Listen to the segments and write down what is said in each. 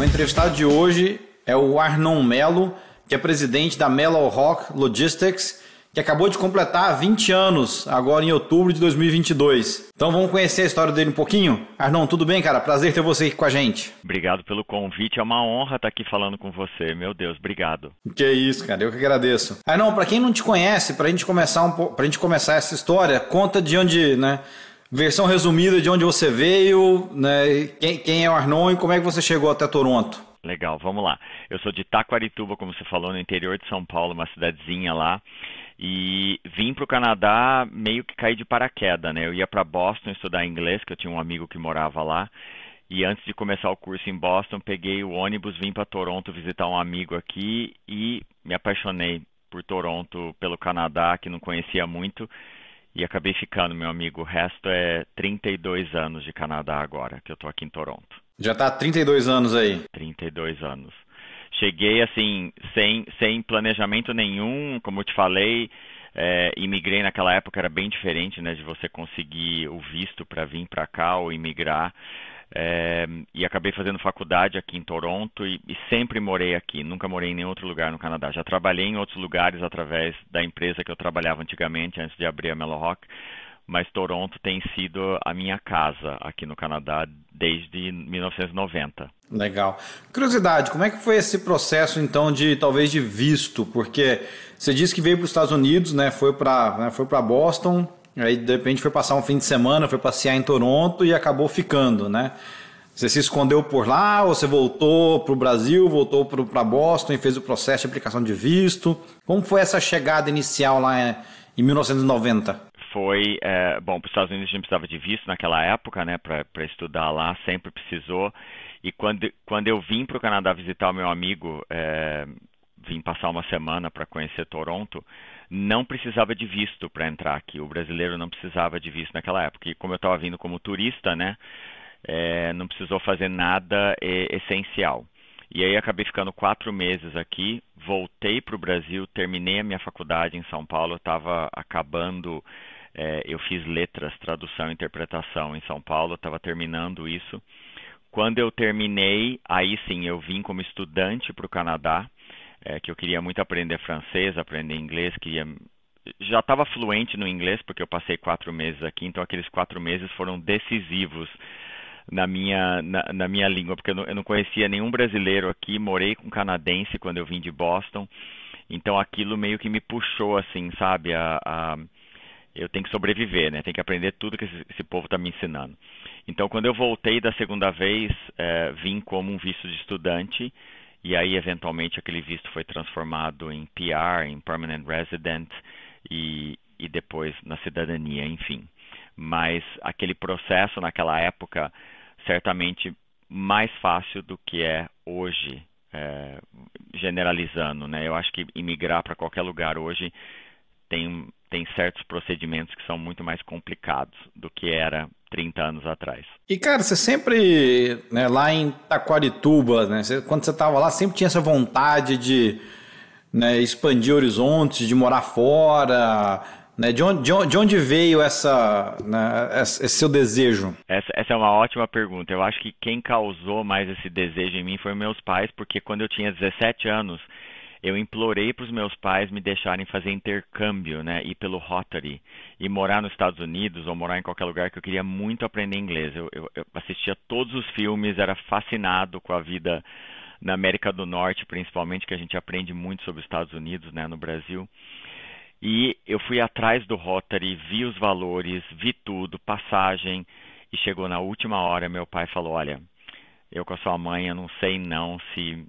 O entrevistado de hoje é o Arnon Melo, que é presidente da Mellow Rock Logistics, que acabou de completar 20 anos agora em outubro de 2022. Então vamos conhecer a história dele um pouquinho? Arnon, tudo bem, cara? Prazer ter você aqui com a gente. Obrigado pelo convite, é uma honra estar aqui falando com você. Meu Deus, obrigado. Que isso, cara, eu que agradeço. Arnon, para quem não te conhece, para a gente começar um pra gente começar essa história, conta de onde, né? Versão resumida de onde você veio, né? Quem, quem é o Arnon e como é que você chegou até Toronto? Legal, vamos lá. Eu sou de Taquarituba, como você falou, no interior de São Paulo, uma cidadezinha lá. E vim para o Canadá meio que cair de paraquedas, né? Eu ia para Boston estudar inglês, que eu tinha um amigo que morava lá. E antes de começar o curso em Boston, peguei o ônibus, vim para Toronto visitar um amigo aqui e me apaixonei por Toronto, pelo Canadá, que não conhecia muito e acabei ficando, meu amigo. O resto é 32 anos de Canadá agora, que eu tô aqui em Toronto. Já tá há 32 anos aí. 32 anos. Cheguei assim, sem, sem planejamento nenhum, como eu te falei, é, imigrei naquela época, era bem diferente, né, de você conseguir o visto para vir para cá ou imigrar. É, e acabei fazendo faculdade aqui em Toronto e, e, sempre morei aqui, nunca morei em nenhum outro lugar no Canadá. Já trabalhei em outros lugares através da empresa que eu trabalhava antigamente, antes de abrir a Mellow Rock, mas Toronto tem sido a minha casa aqui no Canadá desde 1990. Legal. Curiosidade, como é que foi esse processo então de talvez de visto? Porque você disse que veio para os Estados Unidos, né? Foi para né, foi para Boston, Aí de repente foi passar um fim de semana, foi passear em Toronto e acabou ficando, né? Você se escondeu por lá ou você voltou para o Brasil, voltou para Boston e fez o processo de aplicação de visto? Como foi essa chegada inicial lá em 1990? Foi, é, bom, para os Estados Unidos a gente precisava de visto naquela época, né, para estudar lá, sempre precisou. E quando, quando eu vim para o Canadá visitar o meu amigo, é, vim passar uma semana para conhecer Toronto, não precisava de visto para entrar aqui. O brasileiro não precisava de visto naquela época. E como eu estava vindo como turista, né, é, não precisou fazer nada é, essencial. E aí acabei ficando quatro meses aqui, voltei para o Brasil, terminei a minha faculdade em São Paulo, estava acabando, é, eu fiz letras, tradução e interpretação em São Paulo, estava terminando isso. Quando eu terminei, aí sim eu vim como estudante para o Canadá, é, que eu queria muito aprender francês, aprender inglês, queria já estava fluente no inglês porque eu passei quatro meses aqui, então aqueles quatro meses foram decisivos na minha na, na minha língua, porque eu não, eu não, conhecia nenhum brasileiro aqui, morei com canadense quando eu vim de Boston, então aquilo meio que me puxou assim, sabe, a, a eu tenho que sobreviver, né? Tenho que aprender tudo que esse, esse povo está me ensinando. Então, quando eu voltei da segunda vez, é, vim como um visto de estudante e aí eventualmente aquele visto foi transformado em PR, em Permanent Resident e, e depois na cidadania, enfim. Mas aquele processo naquela época certamente mais fácil do que é hoje, é, generalizando, né? Eu acho que imigrar para qualquer lugar hoje tem, tem certos procedimentos que são muito mais complicados do que era 30 anos atrás. E, cara, você sempre, né, lá em Taquarituba, né, você, quando você estava lá, sempre tinha essa vontade de né, expandir horizontes, de morar fora. Né, de, onde, de onde veio essa, né, esse seu desejo? Essa, essa é uma ótima pergunta. Eu acho que quem causou mais esse desejo em mim foi meus pais, porque quando eu tinha 17 anos, eu implorei para os meus pais me deixarem fazer intercâmbio, né, ir pelo Rotary e morar nos Estados Unidos ou morar em qualquer lugar que eu queria muito aprender inglês. Eu, eu, eu assistia todos os filmes, era fascinado com a vida na América do Norte, principalmente, que a gente aprende muito sobre os Estados Unidos, né, no Brasil. E eu fui atrás do Rotary, vi os valores, vi tudo, passagem, e chegou na última hora, meu pai falou: Olha, eu com a sua mãe, eu não sei não se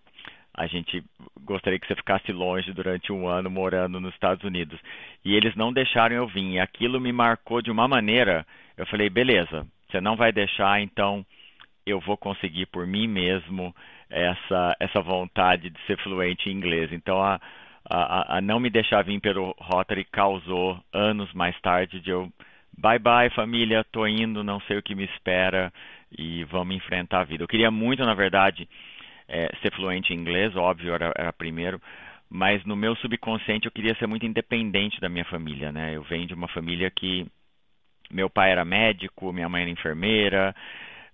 a gente gostaria que você ficasse longe durante um ano morando nos Estados Unidos. E eles não deixaram eu vir. E aquilo me marcou de uma maneira. Eu falei, beleza, você não vai deixar, então eu vou conseguir por mim mesmo essa, essa vontade de ser fluente em inglês. Então a, a, a não me deixar vir pelo Rotary causou anos mais tarde de eu bye bye família, tô indo, não sei o que me espera e vamos enfrentar a vida. Eu queria muito, na verdade, é, ser fluente em inglês, óbvio, era, era primeiro, mas no meu subconsciente eu queria ser muito independente da minha família, né? Eu venho de uma família que meu pai era médico, minha mãe era enfermeira,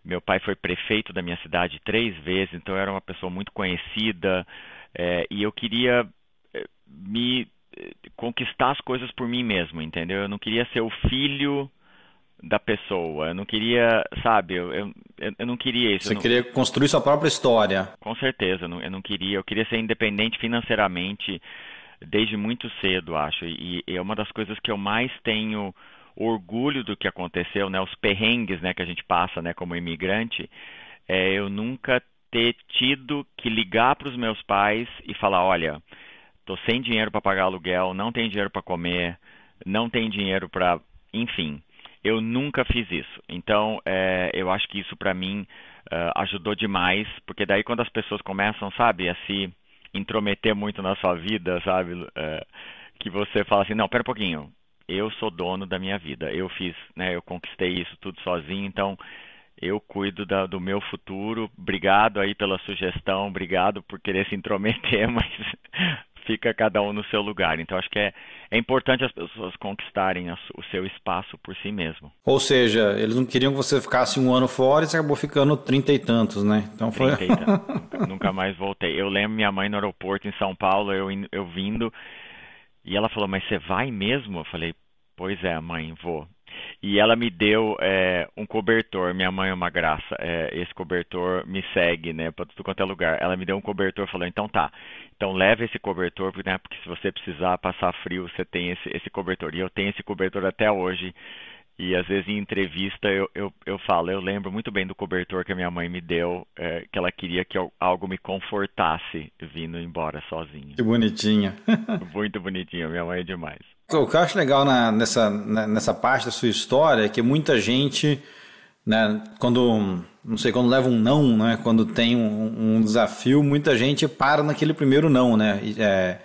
Meu pai foi prefeito da minha cidade três vezes, então eu era uma pessoa muito conhecida é, e eu queria é, me é, conquistar as coisas por mim mesmo, entendeu? Eu não queria ser o filho da pessoa. Eu não queria, sabe, eu, eu, eu não queria isso. Você não... queria construir sua própria história. Com certeza, eu não, eu não queria. Eu queria ser independente financeiramente desde muito cedo, acho. E, e é uma das coisas que eu mais tenho orgulho do que aconteceu, né? Os perrengues, né, que a gente passa, né, como imigrante. É eu nunca ter tido que ligar para os meus pais e falar, olha, tô sem dinheiro para pagar aluguel, não tenho dinheiro para comer, não tenho dinheiro para, enfim eu nunca fiz isso. Então, é, eu acho que isso para mim uh, ajudou demais, porque daí quando as pessoas começam, sabe, a se intrometer muito na sua vida, sabe, uh, que você fala assim, não, pera um pouquinho, eu sou dono da minha vida, eu fiz, né, eu conquistei isso tudo sozinho, então eu cuido da, do meu futuro. Obrigado aí pela sugestão, obrigado por querer se intrometer, mas fica cada um no seu lugar. Então acho que é, é importante as pessoas conquistarem o seu espaço por si mesmo. Ou seja, eles não queriam que você ficasse um ano fora e você acabou ficando trinta e tantos, né? Então foi. Trinta e tantos. nunca, mais voltei. Eu lembro minha mãe no aeroporto em São Paulo, eu, eu vindo, e ela falou, mas você vai mesmo? Eu falei, pois é, mãe, vou. E ela me deu é, um cobertor, minha mãe é uma graça. É, esse cobertor me segue, né, para tudo quanto é lugar. Ela me deu um cobertor, falou: então tá, então leve esse cobertor, né, porque se você precisar passar frio, você tem esse, esse cobertor. E eu tenho esse cobertor até hoje. E às vezes em entrevista eu, eu, eu falo, eu lembro muito bem do cobertor que a minha mãe me deu, é, que ela queria que eu, algo me confortasse vindo embora sozinha. Que bonitinha. muito bonitinha, minha mãe é demais. O que eu acho legal na, nessa, nessa parte da sua história é que muita gente, né, quando, não sei, quando leva um não, né, quando tem um, um desafio, muita gente para naquele primeiro não, né, é,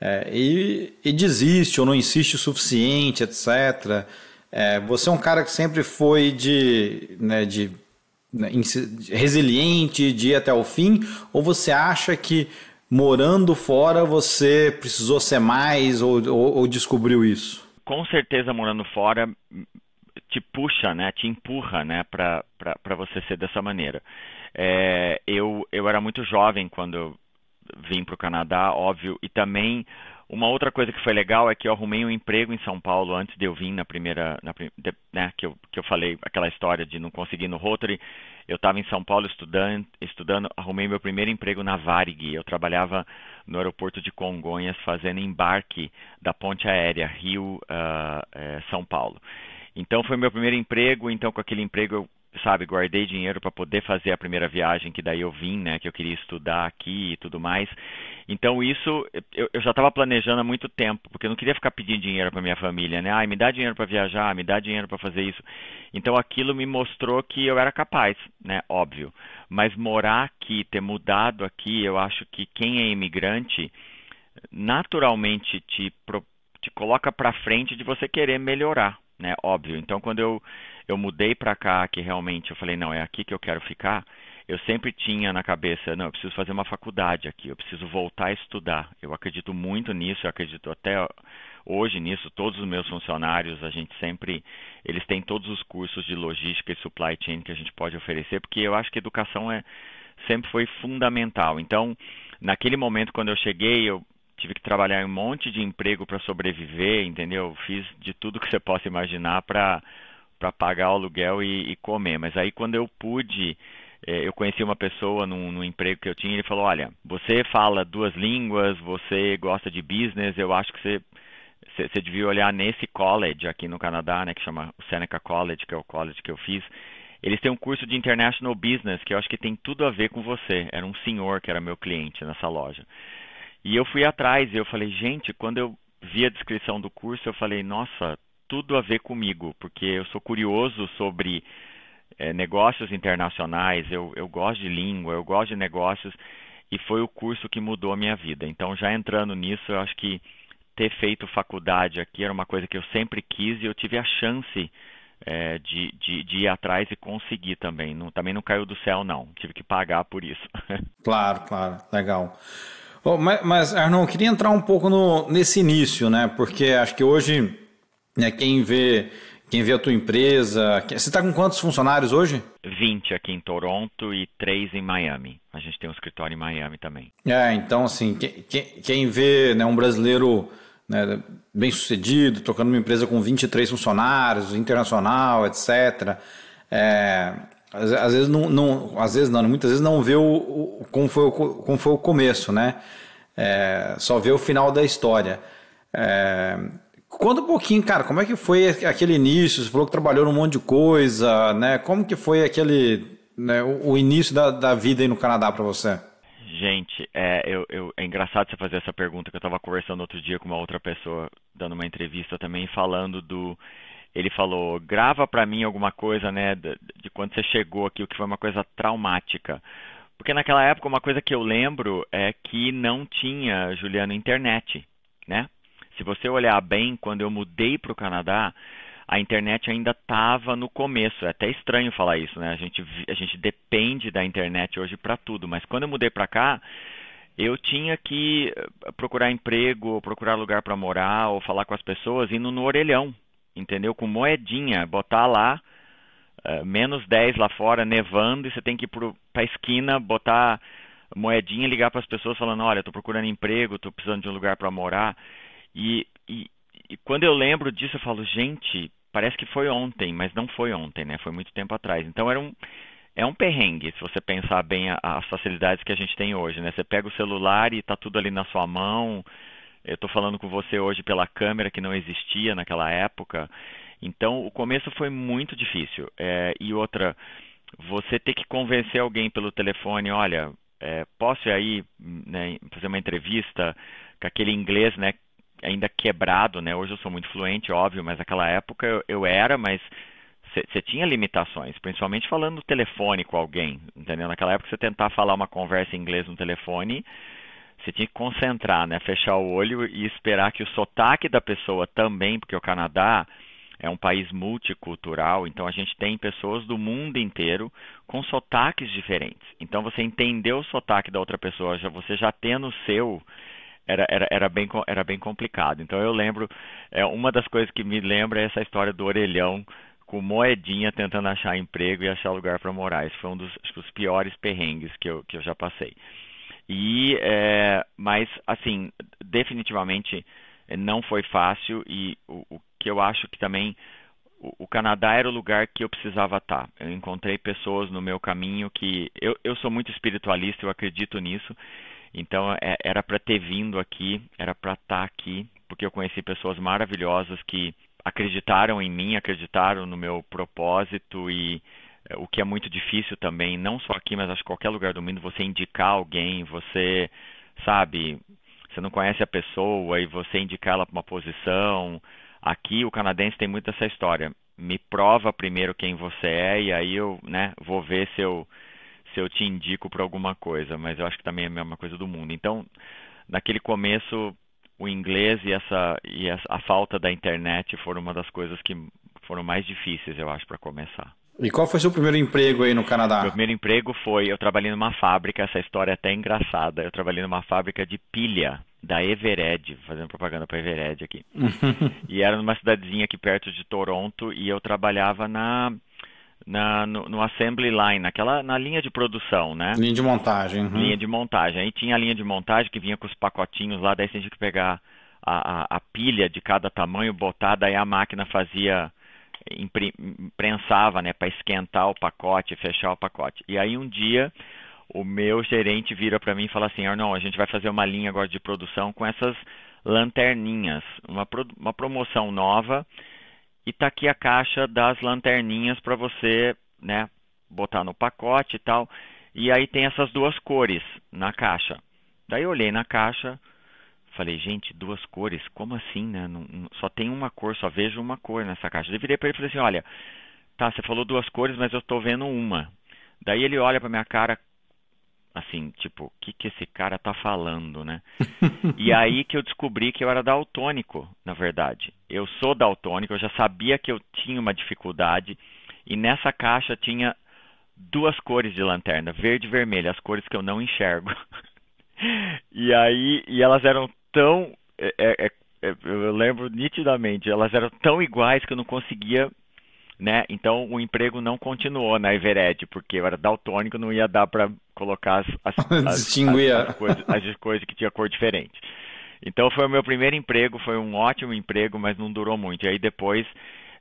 é, e, e, desiste ou não insiste o suficiente, etc. É, você é um cara que sempre foi de, né, de né, resiliente, de ir até o fim, ou você acha que morando fora você precisou ser mais ou, ou, ou descobriu isso? Com certeza morando fora te puxa, né, te empurra, né, para você ser dessa maneira. É, eu, eu era muito jovem quando vim para o Canadá, óbvio, e também uma outra coisa que foi legal é que eu arrumei um emprego em São Paulo antes de eu vir na primeira, na, né, que, eu, que eu falei aquela história de não conseguir no Rotary. Eu estava em São Paulo estudando, estudando, arrumei meu primeiro emprego na Varig. Eu trabalhava no aeroporto de Congonhas fazendo embarque da ponte aérea Rio uh, São Paulo. Então foi meu primeiro emprego. Então com aquele emprego eu sabe, guardei dinheiro para poder fazer a primeira viagem que daí eu vim, né, que eu queria estudar aqui e tudo mais. Então isso eu, eu já estava planejando há muito tempo, porque eu não queria ficar pedindo dinheiro para minha família, né? Ai, me dá dinheiro para viajar, me dá dinheiro para fazer isso. Então aquilo me mostrou que eu era capaz, né? Óbvio. Mas morar aqui, ter mudado aqui, eu acho que quem é imigrante naturalmente te, te coloca para frente de você querer melhorar, né? Óbvio. Então quando eu eu mudei para cá, que realmente eu falei, não, é aqui que eu quero ficar, eu sempre tinha na cabeça, não, eu preciso fazer uma faculdade aqui, eu preciso voltar a estudar. Eu acredito muito nisso, eu acredito até hoje nisso, todos os meus funcionários, a gente sempre, eles têm todos os cursos de logística e supply chain que a gente pode oferecer, porque eu acho que educação é sempre foi fundamental. Então, naquele momento quando eu cheguei, eu tive que trabalhar em um monte de emprego para sobreviver, entendeu? Fiz de tudo que você possa imaginar para para pagar o aluguel e, e, comer. Mas aí quando eu pude, é, eu conheci uma pessoa num, num, emprego que eu tinha, ele falou, olha, você fala duas línguas, você gosta de business, eu acho que você, você, você devia olhar nesse college aqui no Canadá, né, que chama o Seneca College, que é o college que eu fiz. Eles têm um curso de International Business que eu acho que tem tudo a ver com você. Era um senhor que era meu cliente nessa loja. E eu fui atrás e eu falei, gente, quando eu vi a descrição do curso, eu falei, nossa, tudo a ver comigo, porque eu sou curioso sobre é, negócios internacionais, eu, eu gosto de língua, eu gosto de negócios, e foi o curso que mudou a minha vida. Então, já entrando nisso, eu acho que ter feito faculdade aqui era uma coisa que eu sempre quis e eu tive a chance é, de, de, de, ir atrás e conseguir também. Não, também não caiu do céu, não. Tive que pagar por isso. claro, claro. Legal. Oh, mas, mas, Arnon, eu queria entrar um pouco no, nesse início, né? Porque acho que hoje né, quem vê quem vê a tua empresa. Você está com quantos funcionários hoje? 20 aqui em Toronto e 3 em Miami. A gente tem um escritório em Miami também. É, então assim, quem, quem vê né, um brasileiro né, bem sucedido, tocando uma empresa com 23 funcionários, internacional, etc. É, às, às, vezes não, não, às vezes não, muitas vezes não vê o, o como, foi o, como foi o começo, né? É, só vê o final da história. É, Conta um pouquinho, cara, como é que foi aquele início? Você falou que trabalhou num monte de coisa, né? Como que foi aquele, né, o início da, da vida aí no Canadá para você? Gente, é, eu, eu, é engraçado você fazer essa pergunta, que eu estava conversando outro dia com uma outra pessoa, dando uma entrevista também, falando do... Ele falou, grava para mim alguma coisa, né, de, de quando você chegou aqui, o que foi uma coisa traumática. Porque naquela época, uma coisa que eu lembro é que não tinha, Juliano, internet, né? Se você olhar bem, quando eu mudei para o Canadá, a internet ainda estava no começo. É até estranho falar isso, né? A gente, a gente depende da internet hoje para tudo. Mas quando eu mudei para cá, eu tinha que eh, procurar emprego, procurar lugar para morar, ou falar com as pessoas indo no orelhão, entendeu? Com moedinha, botar lá uh, menos 10 lá fora, nevando, e você tem que ir para a esquina, botar moedinha, ligar para as pessoas falando, olha, estou procurando emprego, estou precisando de um lugar para morar. E, e, e quando eu lembro disso, eu falo, gente, parece que foi ontem, mas não foi ontem, né? Foi muito tempo atrás. Então era um, é um perrengue, se você pensar bem as facilidades que a gente tem hoje, né? Você pega o celular e está tudo ali na sua mão. Eu estou falando com você hoje pela câmera que não existia naquela época. Então o começo foi muito difícil. É, e outra, você ter que convencer alguém pelo telefone, olha, é, posso ir aí né, fazer uma entrevista com aquele inglês, né, ainda quebrado, né? Hoje eu sou muito fluente, óbvio, mas naquela época eu, eu era, mas você tinha limitações, principalmente falando no telefone com alguém, entendeu? Naquela época você tentar falar uma conversa em inglês no telefone, você tinha que concentrar, né? Fechar o olho e esperar que o sotaque da pessoa também, porque o Canadá é um país multicultural, então a gente tem pessoas do mundo inteiro com sotaques diferentes. Então você entender o sotaque da outra pessoa, já, você já tendo o seu, era, era, era, bem, era bem complicado. Então eu lembro, é, uma das coisas que me lembra é essa história do orelhão com moedinha tentando achar emprego e achar lugar para morar. Esse foi um dos, dos piores perrengues que eu, que eu já passei. E, é, mas, assim, definitivamente não foi fácil e o, o que eu acho que também o, o, Canadá era o lugar que eu precisava estar. Eu encontrei pessoas no meu caminho que eu, eu sou muito espiritualista, eu acredito nisso então é, era para ter vindo aqui, era para estar tá aqui, porque eu conheci pessoas maravilhosas que acreditaram em mim, acreditaram no meu propósito e é, o que é muito difícil também, não só aqui, mas acho que qualquer lugar do mundo, você indicar alguém, você, sabe, você não conhece a pessoa e você indicar ela para uma posição. Aqui o canadense tem muito essa história. Me prova primeiro quem você é e aí eu, né, vou ver se eu se eu te indico para alguma coisa, mas eu acho que também é a mesma coisa do mundo. Então, naquele começo, o inglês e, essa, e a falta da internet foram uma das coisas que foram mais difíceis, eu acho, para começar. E qual foi o seu primeiro emprego aí no Canadá? Meu primeiro emprego foi, eu trabalhei numa fábrica, essa história é até engraçada, eu trabalhei numa fábrica de pilha da Evered, fazendo propaganda para Evered aqui. e era numa cidadezinha aqui perto de Toronto e eu trabalhava na na, no, no, assembly line, naquela, na linha de produção, né? Linha de montagem. Uhum. Linha de montagem. Aí tinha a linha de montagem que vinha com os pacotinhos lá, daí você tinha que pegar a, a, a pilha de cada tamanho, botar, daí a máquina fazia, imprensava, né, para esquentar o pacote, fechar o pacote. E aí um dia o meu gerente vira para mim e fala assim, Arnon, a gente vai fazer uma linha agora de produção com essas lanterninhas, uma, uma promoção nova e tá aqui a caixa das lanterninhas para você, né, botar no pacote e tal. E aí tem essas duas cores na caixa. Daí eu olhei na caixa, falei, gente, duas cores, como assim, né? Não, não, só tem uma cor, só vejo uma cor nessa caixa. Eu virei para ele e falei assim, olha, tá, você falou duas cores, mas eu estou vendo uma. Daí ele olha para minha cara, assim, tipo, o que, que esse cara tá falando, né? e aí que eu descobri que eu era daltônico, na verdade. Eu sou daltônico, eu já sabia que eu tinha uma dificuldade e nessa caixa tinha duas cores de lanterna, verde e vermelho, as cores que eu não enxergo. e aí, e elas eram tão é, é, é, eu lembro nitidamente, elas eram tão iguais que eu não conseguia né? Então o emprego não continuou na Evered, porque eu era daltônico, não ia dar para colocar as, as, Distinguir. As, as, coisas, as coisas que tinha cor diferente. Então foi o meu primeiro emprego, foi um ótimo emprego, mas não durou muito. E aí depois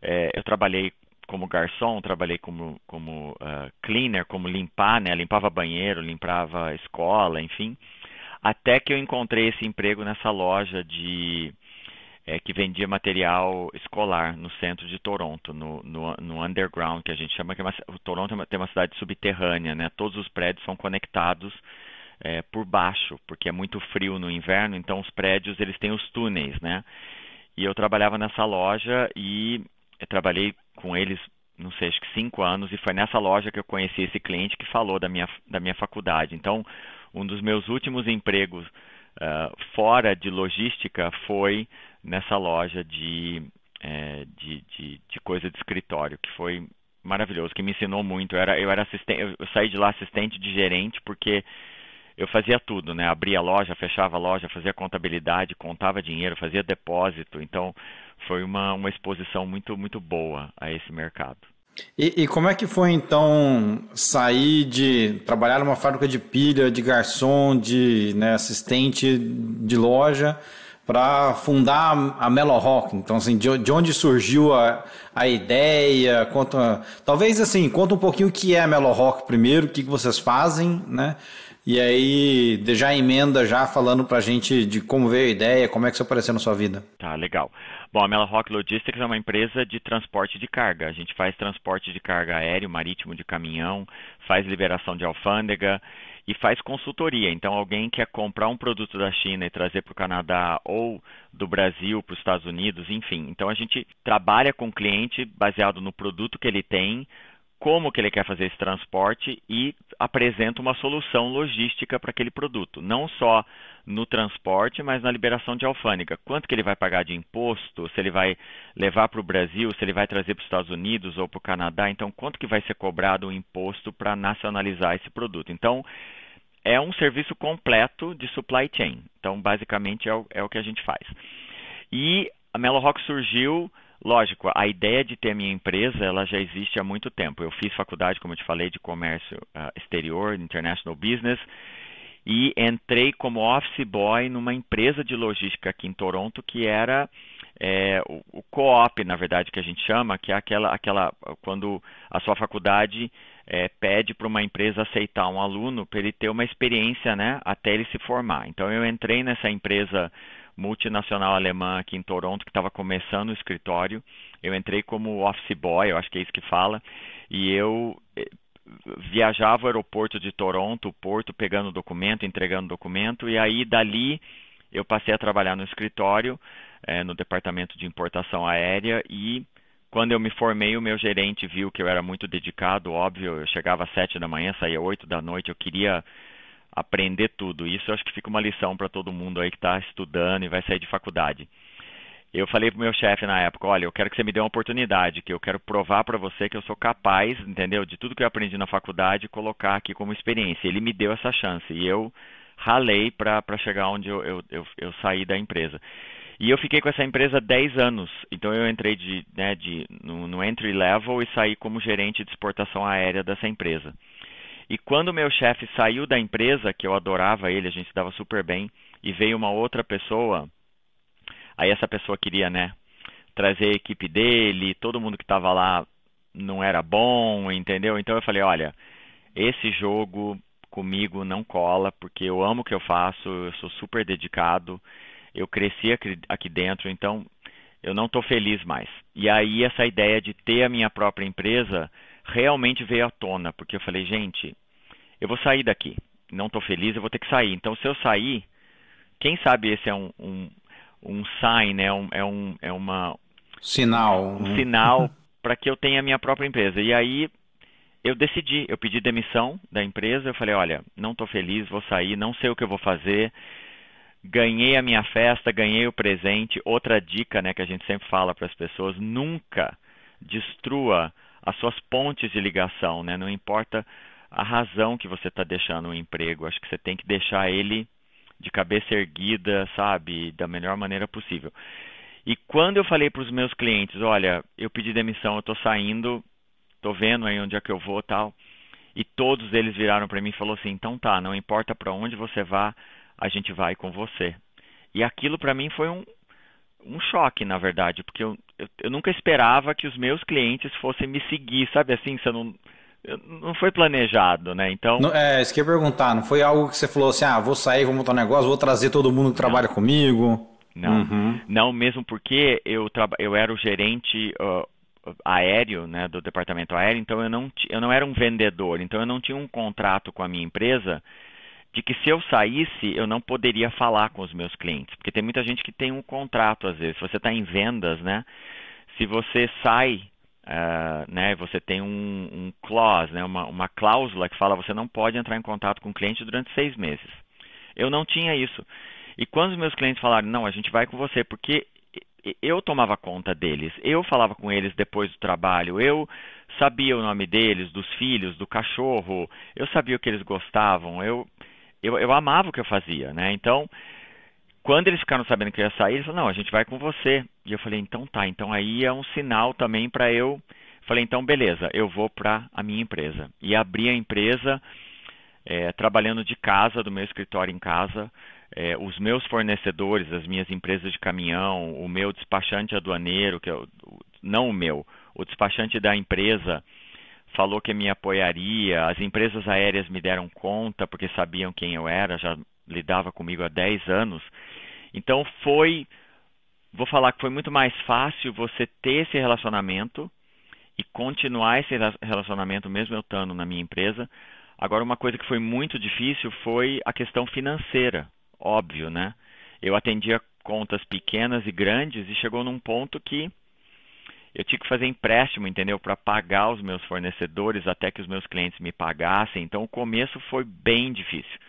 é, eu trabalhei como garçom, trabalhei como, como uh, cleaner, como limpar, né? Limpava banheiro, limpava escola, enfim. Até que eu encontrei esse emprego nessa loja de é, que vendia material escolar no centro de Toronto, no, no, no underground, que a gente chama que é uma, Toronto é tem uma cidade subterrânea, né? Todos os prédios são conectados é, por baixo, porque é muito frio no inverno, então os prédios eles têm os túneis, né? E eu trabalhava nessa loja e trabalhei com eles, não sei, acho que cinco anos, e foi nessa loja que eu conheci esse cliente que falou da minha, da minha faculdade. Então, um dos meus últimos empregos uh, fora de logística foi nessa loja de, é, de, de, de, coisa de escritório, que foi maravilhoso, que me ensinou muito. Eu era, eu era assistente, eu saí de lá assistente de gerente porque eu fazia tudo, né? Abria loja, fechava a loja, fazia contabilidade, contava dinheiro, fazia depósito. Então, foi uma, uma exposição muito, muito boa a esse mercado. E, e, como é que foi então sair de trabalhar numa fábrica de pilha, de garçom, de né, assistente de loja, para fundar a Melo Rock. Então, assim, de, de, onde surgiu a, a ideia? Conta, talvez assim, conta um pouquinho o que é a Melo Rock primeiro, o que, que vocês fazem, né? E aí, já emenda já falando para gente de como veio a ideia, como é que isso apareceu na sua vida. Tá, legal. Bom, a Melo Rock Logistics é uma empresa de transporte de carga. A gente faz transporte de carga aéreo, marítimo, de caminhão, faz liberação de alfândega, e faz consultoria. Então, alguém quer comprar um produto da China e trazer para o Canadá ou do Brasil para os Estados Unidos, enfim. Então, a gente trabalha com o cliente baseado no produto que ele tem, como que ele quer fazer esse transporte e apresenta uma solução logística para aquele produto, não só no transporte, mas na liberação de alfândega. Quanto que ele vai pagar de imposto, se ele vai levar para o Brasil, se ele vai trazer para os Estados Unidos ou para o Canadá, então quanto que vai ser cobrado o imposto para nacionalizar esse produto. Então, é um serviço completo de supply chain. Então, basicamente, é o, é o que a gente faz. E a Melo Rock surgiu Lógico, a ideia de ter a minha empresa, ela já existe há muito tempo. Eu fiz faculdade, como eu te falei, de comércio uh, exterior, international business, e entrei como office boy numa empresa de logística aqui em Toronto que era é, o, o co-op, na verdade, que a gente chama, que é aquela, aquela quando a sua faculdade é, pede para uma empresa aceitar um aluno para ele ter uma experiência, né, até ele se formar. Então eu entrei nessa empresa multinacional alemã aqui em Toronto que estava começando o escritório. Eu entrei como office boy, eu acho que é isso que fala, e eu eh, viajava ao aeroporto de Toronto, porto, pegando documento, entregando documento, e aí dali eu passei a trabalhar no escritório, é, no departamento de importação aérea, e quando eu me formei, o meu gerente viu que eu era muito dedicado, óbvio, eu chegava às sete da manhã, saía oito da noite, eu queria aprender tudo. Isso eu acho que fica uma lição para todo mundo aí que está estudando e vai sair de faculdade. Eu falei pro meu chefe na época, olha, eu quero que você me dê uma oportunidade, que eu quero provar para você que eu sou capaz, entendeu, de tudo que eu aprendi na faculdade colocar aqui como experiência. Ele me deu essa chance e eu ralei para chegar onde eu, eu, eu, eu, saí da empresa. E eu fiquei com essa empresa 10 anos. Então eu entrei de, né, de, no, no entry level e saí como gerente de exportação aérea dessa empresa. E quando meu chefe saiu da empresa, que eu adorava ele, a gente se dava super bem, e veio uma outra pessoa, aí essa pessoa queria, né, trazer a equipe dele, todo mundo que estava lá não era bom, entendeu? Então eu falei, olha, esse jogo comigo não cola, porque eu amo o que eu faço, eu sou super dedicado, eu cresci aqui dentro, então eu não estou feliz mais. E aí essa ideia de ter a minha própria empresa realmente veio à tona, porque eu falei, gente, eu vou sair daqui, não estou feliz, eu vou ter que sair. Então, se eu sair, quem sabe esse é um, um, um sign, né? um, é, um, é uma... Sinal. Um né? sinal para que eu tenha a minha própria empresa. E aí, eu decidi, eu pedi demissão da empresa, eu falei, olha, não estou feliz, vou sair, não sei o que eu vou fazer, ganhei a minha festa, ganhei o presente. Outra dica, né, que a gente sempre fala para as pessoas, nunca destrua as suas pontes de ligação, né? Não importa a razão que você está deixando o emprego, acho que você tem que deixar ele de cabeça erguida, sabe, da melhor maneira possível. E quando eu falei para os meus clientes, olha, eu pedi demissão, eu estou saindo, estou vendo aí onde é que eu vou, tal, e todos eles viraram para mim e falou assim, então tá, não importa para onde você vá, a gente vai com você. E aquilo para mim foi um, um choque, na verdade, porque eu, eu, eu, nunca esperava que os meus clientes fossem me seguir, sabe assim, você não não foi planejado, né? Então. Não, é, isso que eu ia perguntar, não foi algo que você falou assim, ah, vou sair, vou montar um negócio, vou trazer todo mundo que trabalha não. comigo. Não, uhum. não mesmo porque eu, eu era o gerente uh, aéreo, né, do departamento aéreo, então eu não, eu não era um vendedor, então eu não tinha um contrato com a minha empresa de que se eu saísse eu não poderia falar com os meus clientes, porque tem muita gente que tem um contrato às vezes. Você está em vendas, né, se você sai Uh, né, você tem um, um clause, né, uma, uma cláusula que fala você não pode entrar em contato com o cliente durante seis meses. Eu não tinha isso. E quando os meus clientes falaram, não, a gente vai com você, porque eu tomava conta deles, eu falava com eles depois do trabalho, eu sabia o nome deles, dos filhos, do cachorro, eu sabia o que eles gostavam, eu, eu, eu amava o que eu fazia, né? Então, quando eles ficaram sabendo que eu ia sair, eles falaram, não, a gente vai com você. E eu falei, então tá, então aí é um sinal também para eu. Falei, então beleza, eu vou para a minha empresa. E abri a empresa é, trabalhando de casa, do meu escritório em casa. É, os meus fornecedores, as minhas empresas de caminhão, o meu despachante aduaneiro, que é não o meu, o despachante da empresa falou que me apoiaria, as empresas aéreas me deram conta porque sabiam quem eu era, já lidava comigo há 10 anos. Então foi, vou falar que foi muito mais fácil você ter esse relacionamento e continuar esse relacionamento mesmo eu estando na minha empresa. Agora uma coisa que foi muito difícil foi a questão financeira, óbvio, né? Eu atendia contas pequenas e grandes e chegou num ponto que eu tinha que fazer empréstimo, entendeu? Para pagar os meus fornecedores até que os meus clientes me pagassem. Então o começo foi bem difícil.